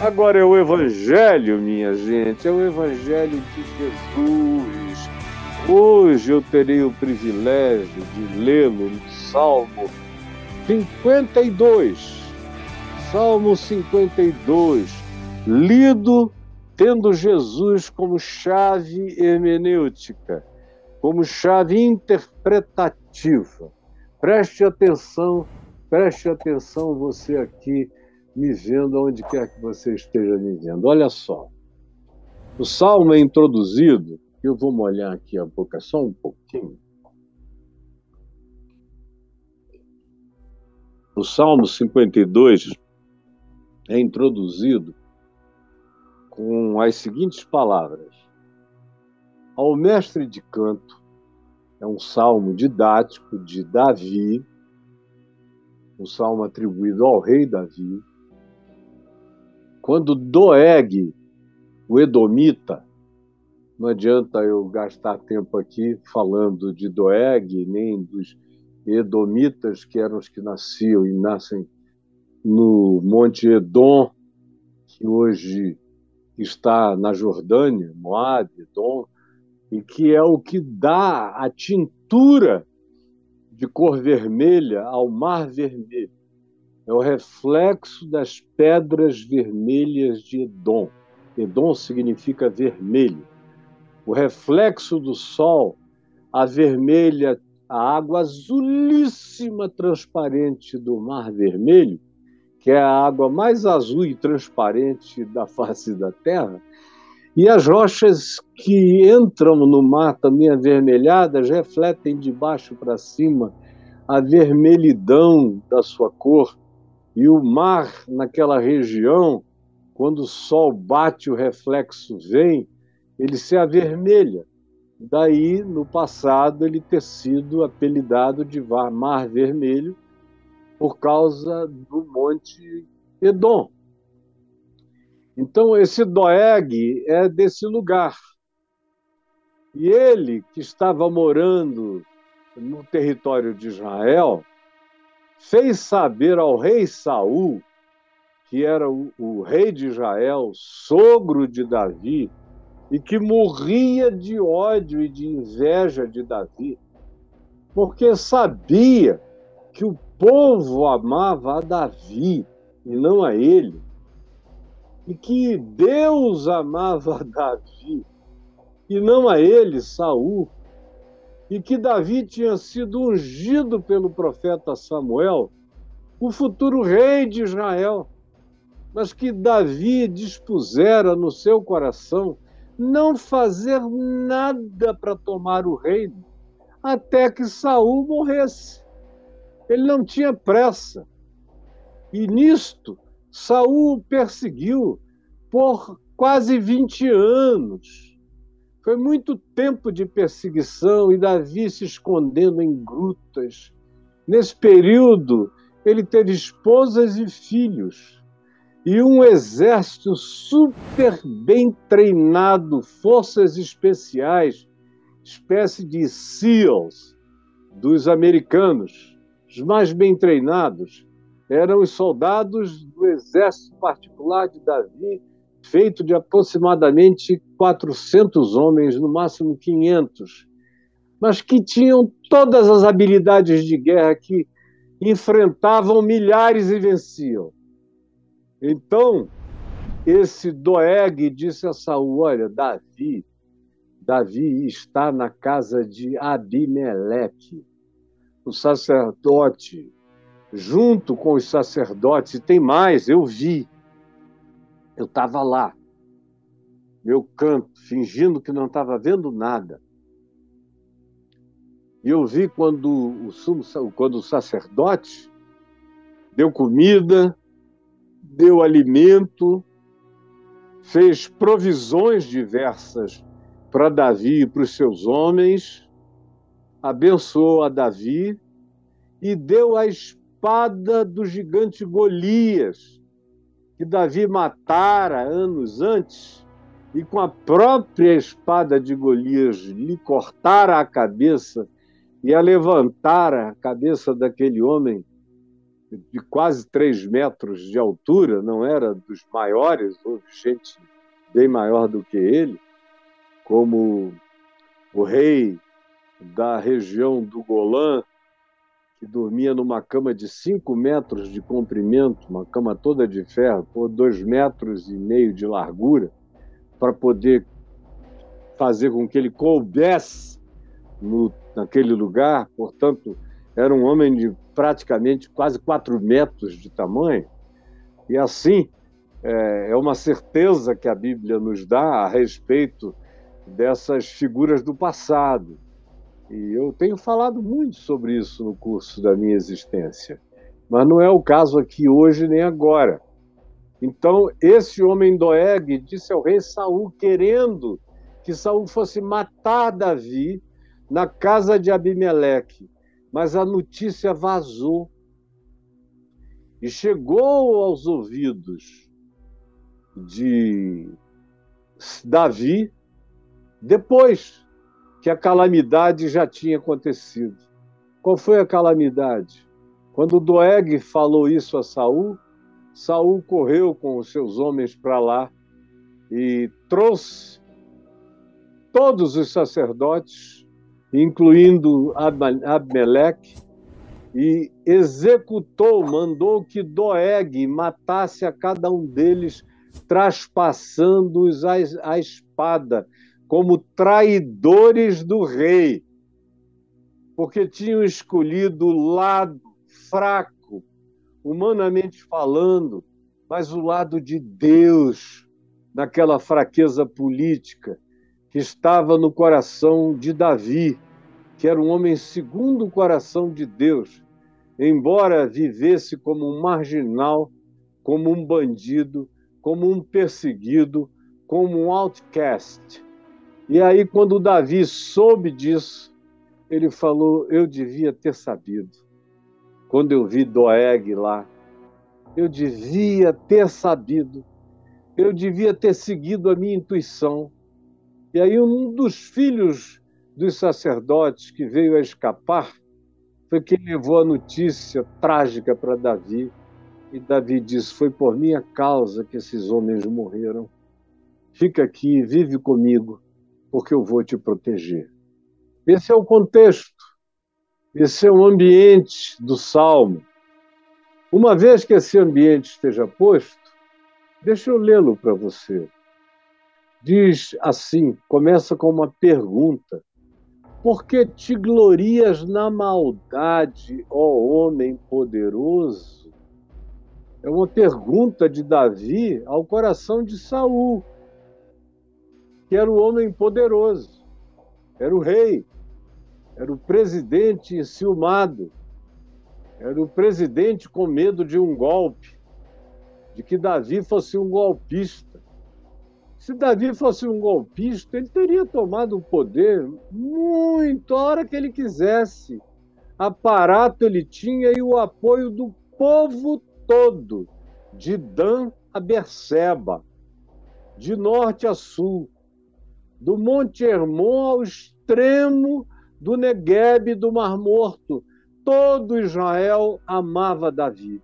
Agora é o Evangelho, minha gente, é o Evangelho de Jesus. Hoje eu terei o privilégio de lê-lo no Salmo 52. Salmo 52, lido tendo Jesus como chave hermenêutica, como chave interpretativa. Preste atenção, preste atenção você aqui me vendo onde quer que você esteja me vendo. Olha só. O salmo é introduzido, eu vou molhar aqui a boca só um pouquinho. O Salmo 52 é introduzido com as seguintes palavras: Ao mestre de canto, é um salmo didático de Davi, um salmo atribuído ao rei Davi, quando Doeg, o Edomita, não adianta eu gastar tempo aqui falando de Doeg, nem dos Edomitas, que eram os que nasciam e nascem no Monte Edom, que hoje está na Jordânia, Moab, Edom, e que é o que dá a tintura de cor vermelha ao Mar Vermelho é o reflexo das pedras vermelhas de Edom. Edom significa vermelho. O reflexo do sol, a vermelha, a água azulíssima transparente do Mar Vermelho, que é a água mais azul e transparente da face da Terra, e as rochas que entram no mar também avermelhadas refletem de baixo para cima a vermelhidão da sua cor e o mar naquela região, quando o sol bate, o reflexo vem, ele se avermelha. Daí, no passado, ele ter sido apelidado de Mar Vermelho por causa do Monte Edom. Então, esse Doeg é desse lugar. E ele, que estava morando no território de Israel, fez saber ao rei Saul, que era o, o rei de Israel, sogro de Davi, e que morria de ódio e de inveja de Davi, porque sabia que o povo amava a Davi e não a ele, e que Deus amava a Davi e não a ele, Saul e que Davi tinha sido ungido pelo profeta Samuel, o futuro rei de Israel, mas que Davi dispusera no seu coração não fazer nada para tomar o reino até que Saul morresse. Ele não tinha pressa. E nisto, Saul o perseguiu por quase 20 anos foi muito tempo de perseguição e Davi se escondendo em grutas. Nesse período, ele teve esposas e filhos e um exército super bem treinado, forças especiais, espécie de SEALs dos americanos, os mais bem treinados. Eram os soldados do exército particular de Davi, feito de aproximadamente 400 homens, no máximo 500, mas que tinham todas as habilidades de guerra que enfrentavam milhares e venciam. Então, esse Doeg disse a Saul: Olha, Davi, Davi está na casa de Abimeleque, o sacerdote, junto com os sacerdotes, e tem mais, eu vi. Eu estava lá, meu canto, fingindo que não estava vendo nada. E eu vi quando o, sumo, quando o sacerdote deu comida, deu alimento, fez provisões diversas para Davi e para os seus homens, abençoou a Davi e deu a espada do gigante Golias, que Davi matara anos antes e com a própria espada de Golias lhe cortara a cabeça e a levantara a cabeça daquele homem de quase três metros de altura, não era dos maiores, houve gente bem maior do que ele, como o rei da região do Golã, que dormia numa cama de cinco metros de comprimento, uma cama toda de ferro, por dois metros e meio de largura, para poder fazer com que ele coubesse no, naquele lugar. Portanto, era um homem de praticamente quase quatro metros de tamanho. E assim, é, é uma certeza que a Bíblia nos dá a respeito dessas figuras do passado. E eu tenho falado muito sobre isso no curso da minha existência. Mas não é o caso aqui hoje nem agora. Então, esse homem Doeg disse ao rei Saul, querendo que Saul fosse matar Davi na casa de Abimeleque. Mas a notícia vazou e chegou aos ouvidos de Davi depois que a calamidade já tinha acontecido. Qual foi a calamidade? Quando Doeg falou isso a Saul, Saul correu com os seus homens para lá e trouxe todos os sacerdotes, incluindo Abmeleque, e executou, mandou que Doeg matasse a cada um deles, traspassando-os a espada, como traidores do rei, porque tinham escolhido o lado fraco, humanamente falando, mas o lado de Deus, naquela fraqueza política que estava no coração de Davi, que era um homem segundo o coração de Deus, embora vivesse como um marginal, como um bandido, como um perseguido, como um outcast e aí, quando Davi soube disso, ele falou: Eu devia ter sabido. Quando eu vi Doeg lá, eu devia ter sabido. Eu devia ter seguido a minha intuição. E aí, um dos filhos dos sacerdotes que veio a escapar foi quem levou a notícia trágica para Davi. E Davi disse: Foi por minha causa que esses homens morreram. Fica aqui, vive comigo porque eu vou te proteger. Esse é o contexto, esse é o ambiente do salmo. Uma vez que esse ambiente esteja posto, deixa eu lê-lo para você. Diz assim: começa com uma pergunta. Por que te glorias na maldade, ó homem poderoso? É uma pergunta de Davi ao coração de Saul que era o homem poderoso, era o rei, era o presidente enciumado, era o presidente com medo de um golpe, de que Davi fosse um golpista. Se Davi fosse um golpista, ele teria tomado o poder muito a hora que ele quisesse. Aparato ele tinha e o apoio do povo todo, de Dan a Berseba, de norte a sul do Monte Hermon ao extremo do Negueb do Mar Morto. Todo Israel amava Davi.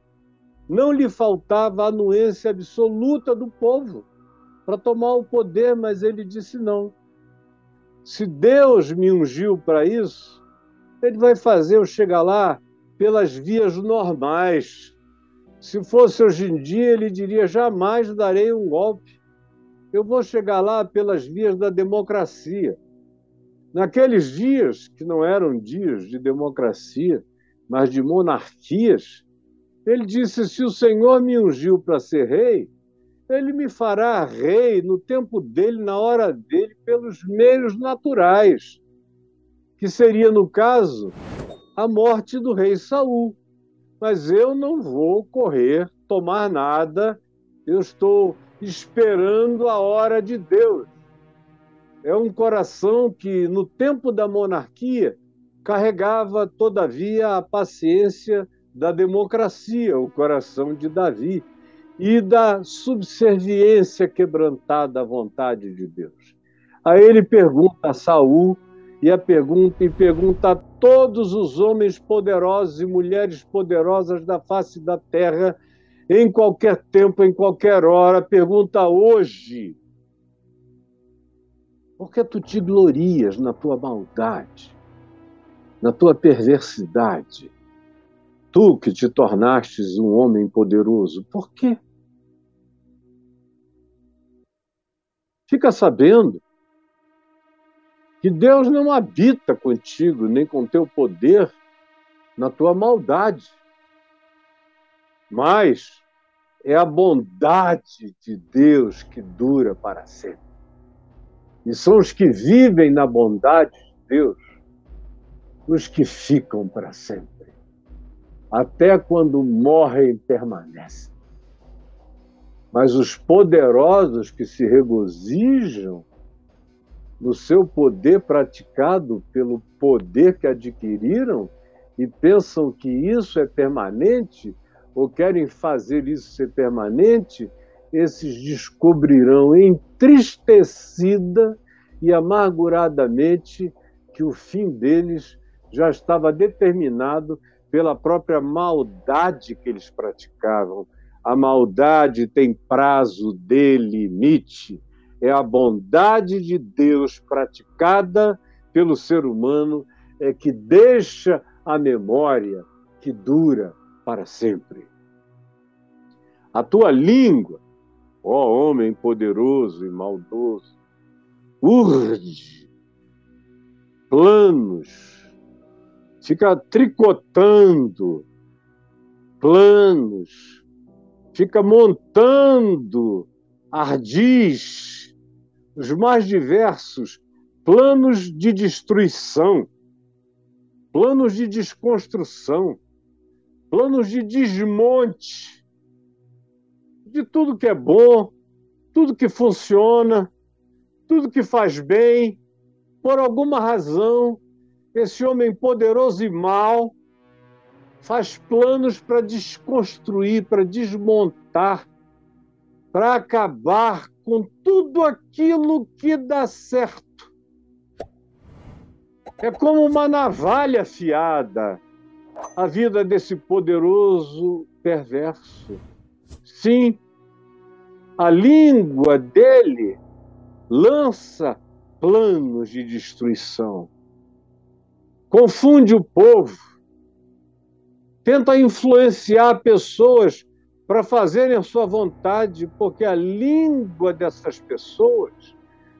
Não lhe faltava a anuência absoluta do povo para tomar o poder, mas ele disse não. Se Deus me ungiu para isso, ele vai fazer eu chegar lá pelas vias normais. Se fosse hoje em dia, ele diria: jamais darei um golpe eu vou chegar lá pelas vias da democracia. Naqueles dias, que não eram dias de democracia, mas de monarquias, ele disse: Se o Senhor me ungiu para ser rei, ele me fará rei no tempo dele, na hora dele, pelos meios naturais, que seria, no caso, a morte do rei Saul. Mas eu não vou correr, tomar nada, eu estou esperando a hora de Deus. É um coração que, no tempo da monarquia, carregava, todavia, a paciência da democracia, o coração de Davi, e da subserviência quebrantada à vontade de Deus. Aí ele pergunta a Saul e a pergunta e pergunta a todos os homens poderosos e mulheres poderosas da face da terra, em qualquer tempo, em qualquer hora, pergunta hoje: por que tu te glorias na tua maldade, na tua perversidade? Tu que te tornastes um homem poderoso, por quê? Fica sabendo que Deus não habita contigo, nem com teu poder, na tua maldade. Mas é a bondade de Deus que dura para sempre. E são os que vivem na bondade de Deus os que ficam para sempre. Até quando morrem, permanecem. Mas os poderosos que se regozijam no seu poder praticado pelo poder que adquiriram e pensam que isso é permanente ou querem fazer isso ser permanente, esses descobrirão entristecida e amarguradamente que o fim deles já estava determinado pela própria maldade que eles praticavam. A maldade tem prazo de limite. É a bondade de Deus praticada pelo ser humano é que deixa a memória que dura para sempre. A tua língua ó homem poderoso e maldoso, urde planos, fica tricotando planos, fica montando ardis, os mais diversos planos de destruição, planos de desconstrução, planos de desmonte, de tudo que é bom, tudo que funciona, tudo que faz bem. Por alguma razão, esse homem poderoso e mau faz planos para desconstruir, para desmontar, para acabar com tudo aquilo que dá certo. É como uma navalha afiada a vida desse poderoso perverso. Sim, a língua dele lança planos de destruição, confunde o povo, tenta influenciar pessoas para fazerem a sua vontade, porque a língua dessas pessoas,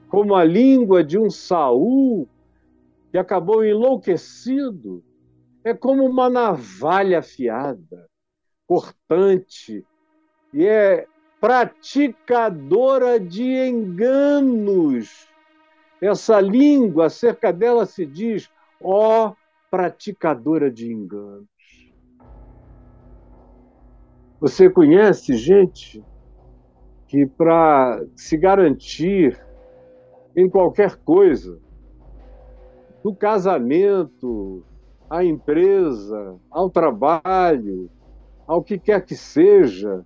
como a língua de um Saul que acabou enlouquecido, é como uma navalha afiada, cortante, e é praticadora de enganos. Essa língua, acerca dela se diz, ó praticadora de enganos. Você conhece gente que, para se garantir em qualquer coisa, do casamento, à empresa, ao trabalho, ao que quer que seja,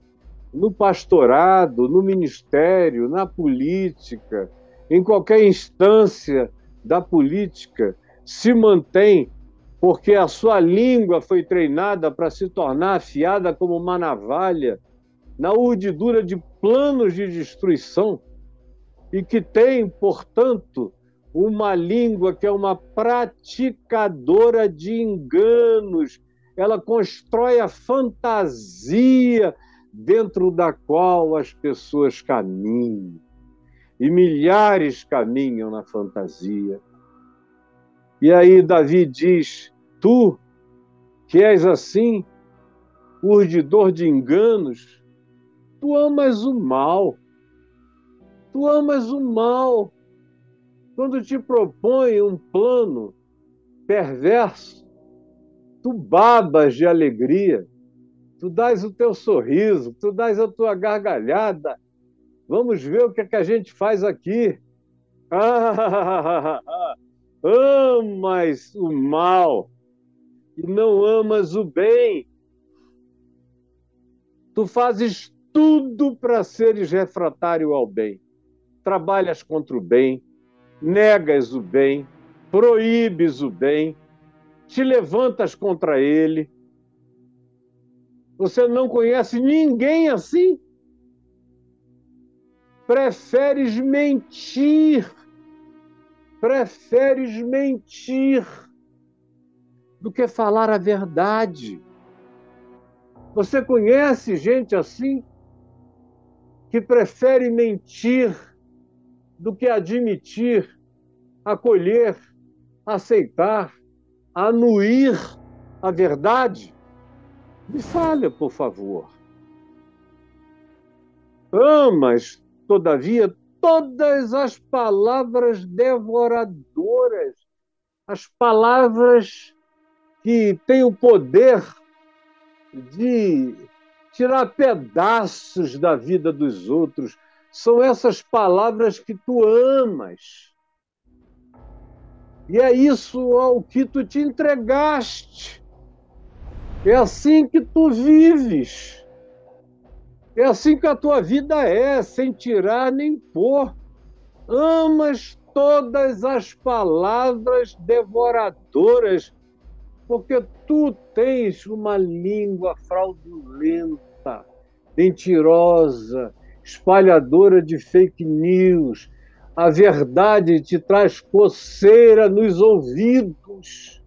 no pastorado, no ministério, na política, em qualquer instância da política, se mantém porque a sua língua foi treinada para se tornar afiada como uma navalha na urdidura de planos de destruição e que tem, portanto, uma língua que é uma praticadora de enganos. Ela constrói a fantasia dentro da qual as pessoas caminham. E milhares caminham na fantasia. E aí Davi diz: Tu, que és assim, urdidor de enganos, tu amas o mal. Tu amas o mal. Quando te propõe um plano perverso, tu babas de alegria tu dás o teu sorriso, tu dás a tua gargalhada. Vamos ver o que, é que a gente faz aqui. Amas o mal e não amas o bem. Tu fazes tudo para seres refratário ao bem. Trabalhas contra o bem, negas o bem, proíbes o bem, te levantas contra ele. Você não conhece ninguém assim? Preferes mentir, preferes mentir do que falar a verdade. Você conhece gente assim que prefere mentir do que admitir, acolher, aceitar, anuir a verdade? Me fale, por favor. Amas, todavia, todas as palavras devoradoras, as palavras que têm o poder de tirar pedaços da vida dos outros. São essas palavras que tu amas. E é isso ao que tu te entregaste. É assim que tu vives. É assim que a tua vida é, sem tirar nem pôr. Amas todas as palavras devoradoras, porque tu tens uma língua fraudulenta, mentirosa, espalhadora de fake news. A verdade te traz coceira nos ouvidos,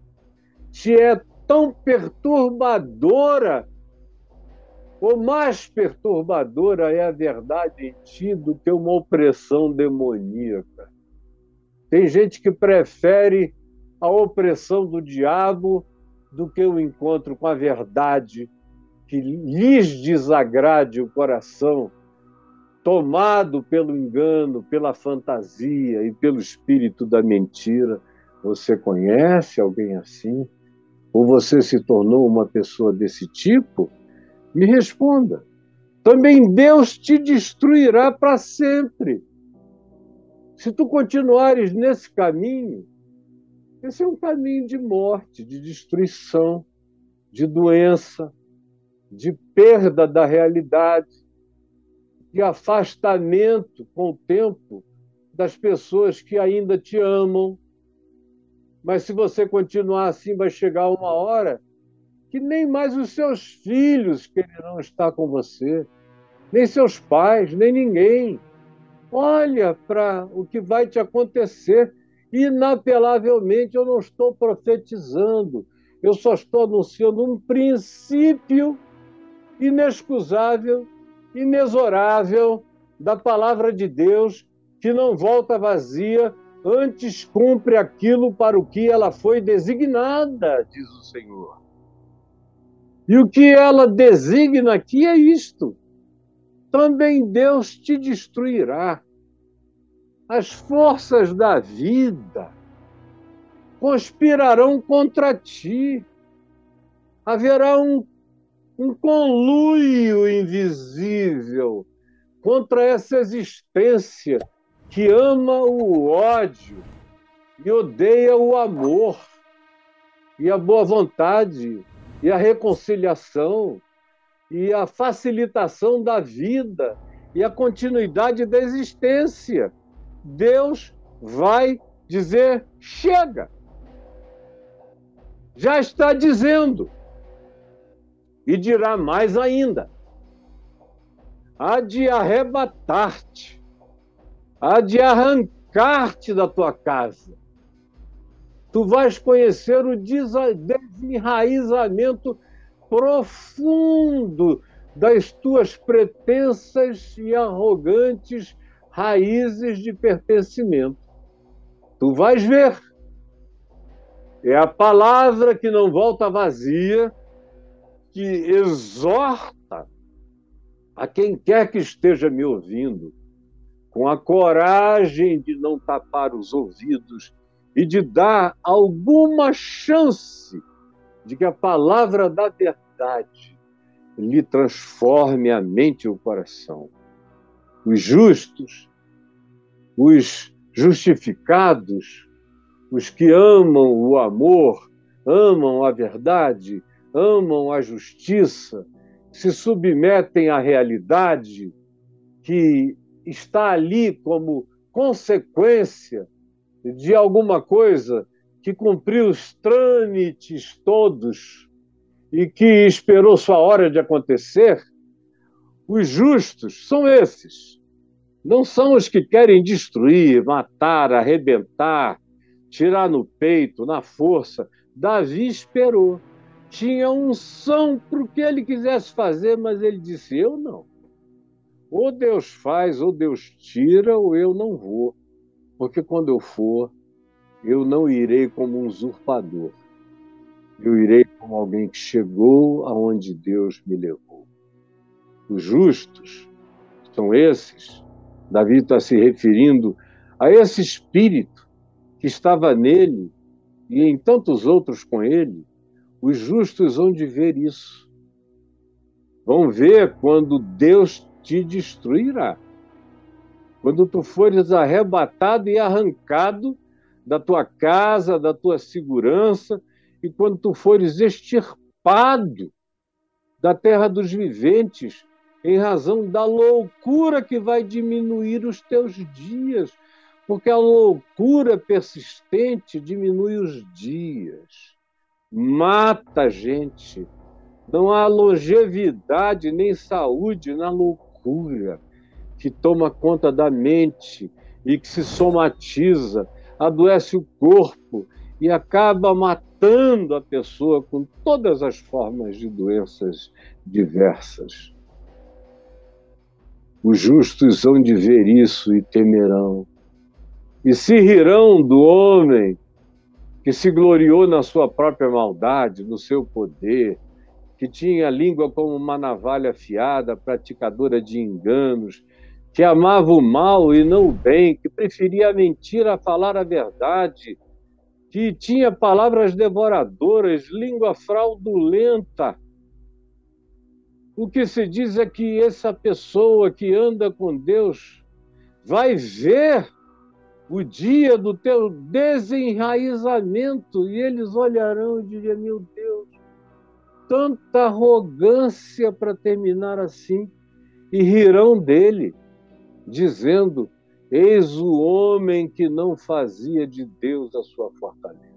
te é tão perturbadora, ou mais perturbadora é a verdade em ti do que uma opressão demoníaca. Tem gente que prefere a opressão do diabo do que o encontro com a verdade que lhes desagrade o coração, tomado pelo engano, pela fantasia e pelo espírito da mentira. Você conhece alguém assim? Ou você se tornou uma pessoa desse tipo? Me responda. Também Deus te destruirá para sempre. Se tu continuares nesse caminho, esse é um caminho de morte, de destruição, de doença, de perda da realidade, de afastamento com o tempo das pessoas que ainda te amam. Mas se você continuar assim, vai chegar uma hora que nem mais os seus filhos quererão estar com você, nem seus pais, nem ninguém. Olha para o que vai te acontecer Inapelavelmente, eu não estou profetizando, eu só estou anunciando um princípio inexcusável, inexorável da palavra de Deus, que não volta vazia, antes cumpre aquilo para o que ela foi designada, diz o Senhor. E o que ela designa aqui é isto: também Deus te destruirá as forças da vida conspirarão contra ti. Haverá um, um conluio invisível contra essa existência que ama o ódio e odeia o amor e a boa vontade e a reconciliação e a facilitação da vida e a continuidade da existência. Deus vai dizer: chega. Já está dizendo. E dirá mais ainda: há de arrebatar-te, há de arrancar-te da tua casa. Tu vais conhecer o desenraizamento profundo das tuas pretensas e arrogantes raízes de pertencimento. Tu vais ver. É a palavra que não volta vazia, que exorta a quem quer que esteja me ouvindo, com a coragem de não tapar os ouvidos e de dar alguma chance de que a palavra da verdade lhe transforme a mente e o coração. Os justos, os justificados, os que amam o amor, amam a verdade, amam a justiça, se submetem à realidade que está ali como consequência de alguma coisa que cumpriu os trâmites todos e que esperou sua hora de acontecer, os justos são esses. Não são os que querem destruir, matar, arrebentar, tirar no peito, na força. Davi esperou. Tinha unção para o que ele quisesse fazer, mas ele disse: Eu não. Ou Deus faz, ou Deus tira, ou eu não vou. Porque quando eu for, eu não irei como um usurpador. Eu irei como alguém que chegou aonde Deus me levou. Os justos são esses. Davi está se referindo a esse espírito que estava nele e em tantos outros com ele. Os justos vão de ver isso. Vão ver quando Deus te destruirá. Quando tu fores arrebatado e arrancado da tua casa, da tua segurança, e quando tu fores extirpado da terra dos viventes, em razão da loucura que vai diminuir os teus dias, porque a loucura persistente diminui os dias, mata a gente. Não há longevidade nem saúde na loucura que toma conta da mente e que se somatiza, adoece o corpo e acaba matando a pessoa com todas as formas de doenças diversas. Os justos hão de ver isso e temerão, e se rirão do homem que se gloriou na sua própria maldade, no seu poder, que tinha a língua como uma navalha afiada, praticadora de enganos, que amava o mal e não o bem, que preferia a mentira a falar a verdade, que tinha palavras devoradoras, língua fraudulenta. O que se diz é que essa pessoa que anda com Deus vai ver o dia do teu desenraizamento e eles olharão e dirão: Meu Deus, tanta arrogância para terminar assim, e rirão dele dizendo: Eis o homem que não fazia de Deus a sua fortaleza.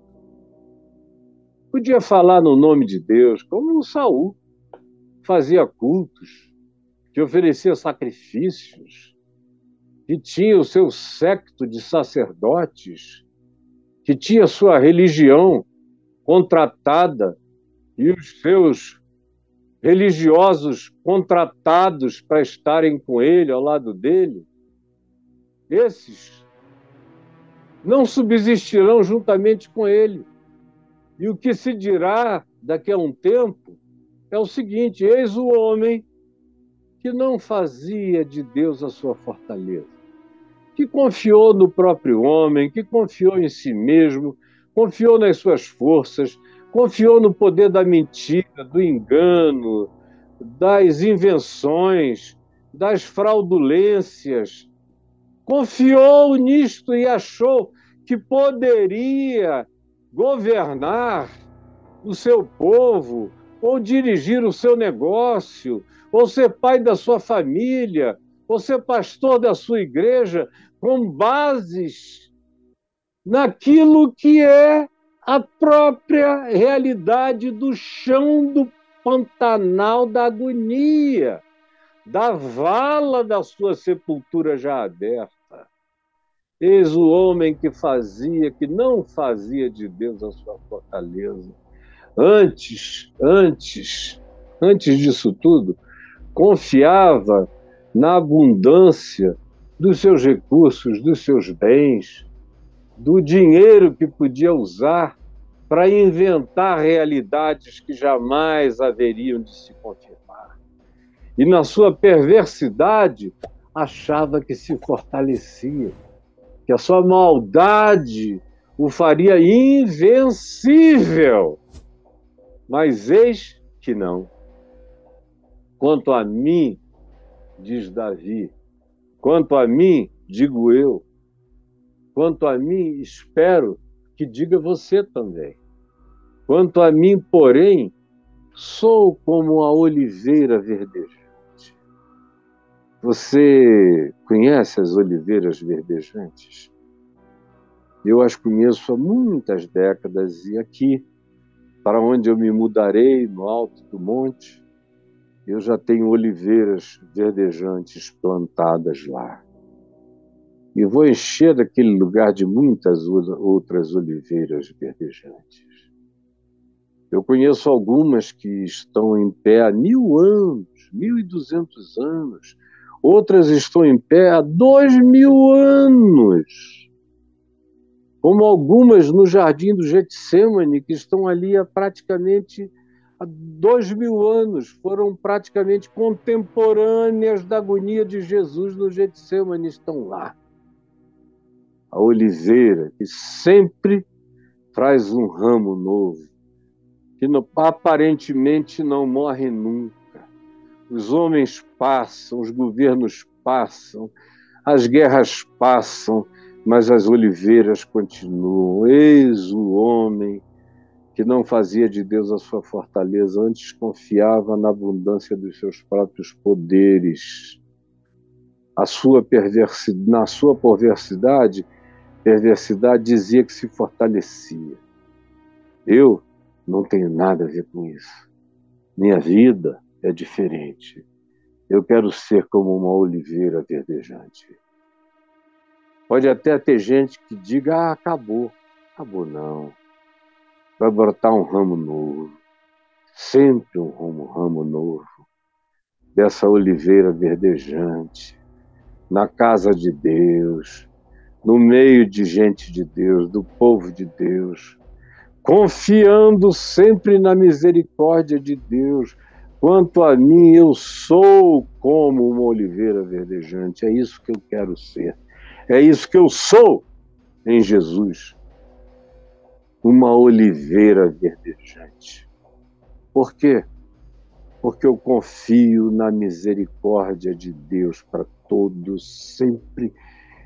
Podia falar no nome de Deus, como Saul fazia cultos, que oferecia sacrifícios, que tinha o seu séquito de sacerdotes, que tinha sua religião contratada e os seus religiosos contratados para estarem com ele, ao lado dele, esses não subsistirão juntamente com ele. E o que se dirá daqui a um tempo é o seguinte: eis o homem que não fazia de Deus a sua fortaleza, que confiou no próprio homem, que confiou em si mesmo, confiou nas suas forças, confiou no poder da mentira, do engano, das invenções, das fraudulências. Confiou nisto e achou que poderia governar o seu povo, ou dirigir o seu negócio, ou ser pai da sua família, ou ser pastor da sua igreja, com bases naquilo que é a própria realidade do chão do pantanal da agonia, da vala da sua sepultura já aberta. Eis o homem que fazia, que não fazia de Deus a sua fortaleza. Antes, antes, antes disso tudo, confiava na abundância dos seus recursos, dos seus bens, do dinheiro que podia usar para inventar realidades que jamais haveriam de se confirmar. E na sua perversidade, achava que se fortalecia, que a sua maldade o faria invencível. Mas eis que não. Quanto a mim, diz Davi, quanto a mim, digo eu, Quanto a mim, espero que diga você também. Quanto a mim, porém, sou como a oliveira verdejante. Você conhece as oliveiras verdejantes? Eu as conheço há muitas décadas e aqui, para onde eu me mudarei, no alto do monte, eu já tenho oliveiras verdejantes plantadas lá. E vou encher aquele lugar de muitas outras oliveiras verdejantes. Eu conheço algumas que estão em pé há mil anos, mil e duzentos anos. Outras estão em pé há dois mil anos. Como algumas no jardim do Getsemane, que estão ali há praticamente há dois mil anos, foram praticamente contemporâneas da agonia de Jesus no Getsemane, estão lá. A oliveira, que sempre traz um ramo novo, que no, aparentemente não morre nunca. Os homens passam, os governos passam, as guerras passam, mas as oliveiras continuam. Eis o homem que não fazia de Deus a sua fortaleza, antes confiava na abundância dos seus próprios poderes. A sua perversidade, na sua perversidade, perversidade dizia que se fortalecia. Eu não tenho nada a ver com isso. Minha vida é diferente. Eu quero ser como uma oliveira verdejante. Pode até ter gente que diga: ah, acabou. Acabou, não. Vai brotar um ramo novo. Sempre um ramo, ramo novo. Dessa oliveira verdejante. Na casa de Deus. No meio de gente de Deus, do povo de Deus confiando sempre na misericórdia de Deus. Quanto a mim, eu sou como uma oliveira verdejante. É isso que eu quero ser. É isso que eu sou em Jesus. Uma oliveira verdejante. Por quê? Porque eu confio na misericórdia de Deus para todos, sempre.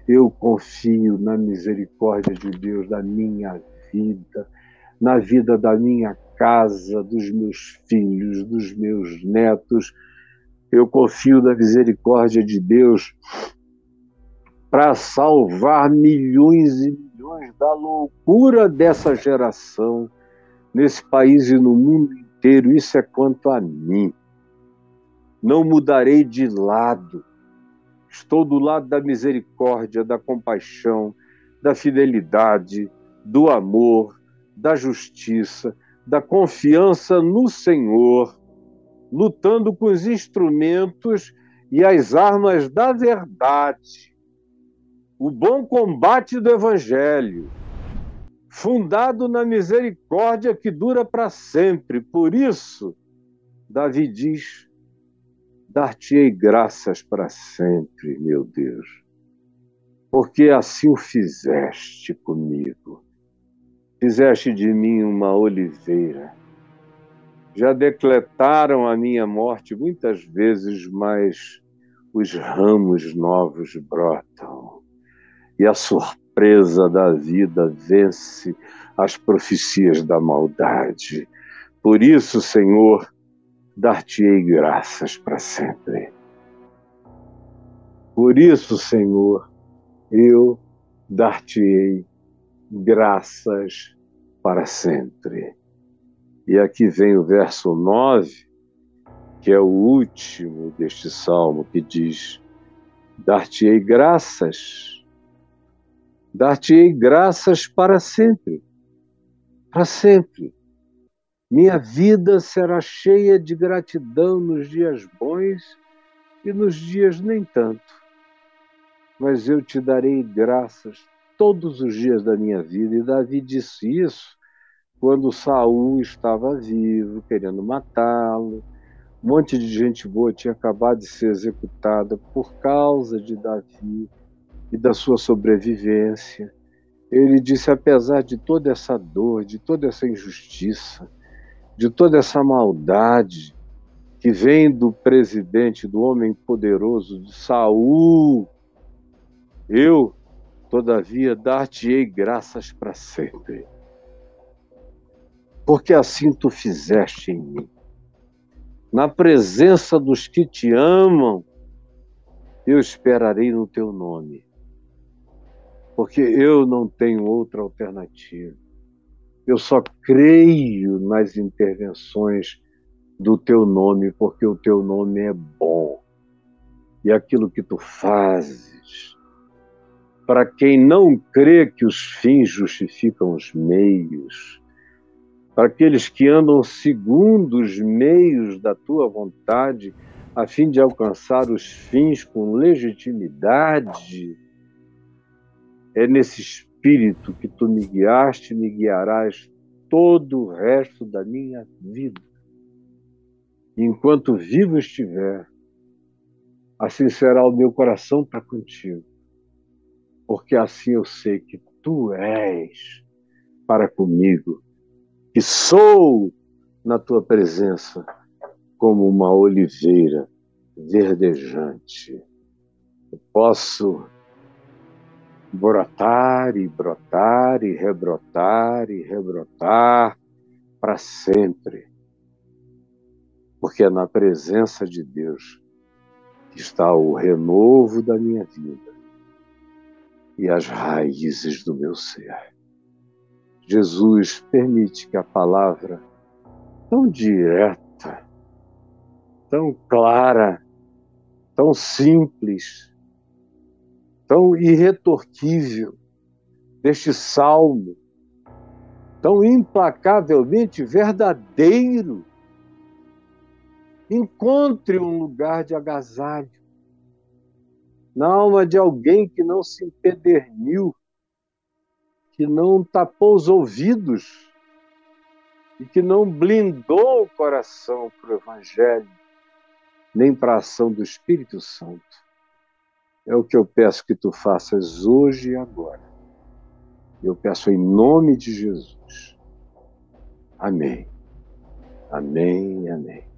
Eu confio na misericórdia de Deus da minha vida na vida da minha casa, dos meus filhos, dos meus netos. Eu confio na misericórdia de Deus para salvar milhões e da loucura dessa geração nesse país e no mundo inteiro. Isso é quanto a mim. Não mudarei de lado. Estou do lado da misericórdia, da compaixão, da fidelidade, do amor, da justiça, da confiança no Senhor, lutando com os instrumentos e as armas da verdade. O bom combate do Evangelho, fundado na misericórdia que dura para sempre. Por isso, Davi diz: Dar-te-ei graças para sempre, meu Deus, porque assim o fizeste comigo. Fizeste de mim uma oliveira. Já decretaram a minha morte muitas vezes, mas os ramos novos brotam. E a surpresa da vida vence as profecias da maldade. Por isso, Senhor, dar-te-ei graças para sempre. Por isso, Senhor, eu dar-te-ei graças para sempre. E aqui vem o verso 9, que é o último deste salmo, que diz: Dar-te-ei graças, dar-te-ei graças para sempre, para sempre. Minha vida será cheia de gratidão nos dias bons e nos dias nem tanto. Mas eu te darei graças todos os dias da minha vida. E Davi disse isso quando Saul estava vivo, querendo matá-lo. Um monte de gente boa tinha acabado de ser executada por causa de Davi e da sua sobrevivência. Ele disse: apesar de toda essa dor, de toda essa injustiça, de toda essa maldade que vem do presidente, do homem poderoso, de Saul, eu Todavia, dar-te-ei graças para sempre. Porque assim tu fizeste em mim. Na presença dos que te amam, eu esperarei no teu nome. Porque eu não tenho outra alternativa. Eu só creio nas intervenções do teu nome, porque o teu nome é bom. E aquilo que tu fazes, para quem não crê que os fins justificam os meios, para aqueles que andam segundo os meios da tua vontade, a fim de alcançar os fins com legitimidade, é nesse espírito que tu me guiaste e me guiarás todo o resto da minha vida. Enquanto vivo estiver, assim será o meu coração para contigo, porque assim eu sei que tu és para comigo, que sou na tua presença como uma oliveira verdejante. Eu posso brotar e brotar e rebrotar e rebrotar para sempre. Porque é na presença de Deus que está o renovo da minha vida e as raízes do meu ser. Jesus permite que a palavra tão direta, tão clara, tão simples, tão irretorquível deste salmo, tão implacavelmente verdadeiro, encontre um lugar de agasalho na alma de alguém que não se empederniu, que não tapou os ouvidos e que não blindou o coração para o Evangelho, nem para a ação do Espírito Santo. É o que eu peço que tu faças hoje e agora. Eu peço em nome de Jesus. Amém. Amém, amém.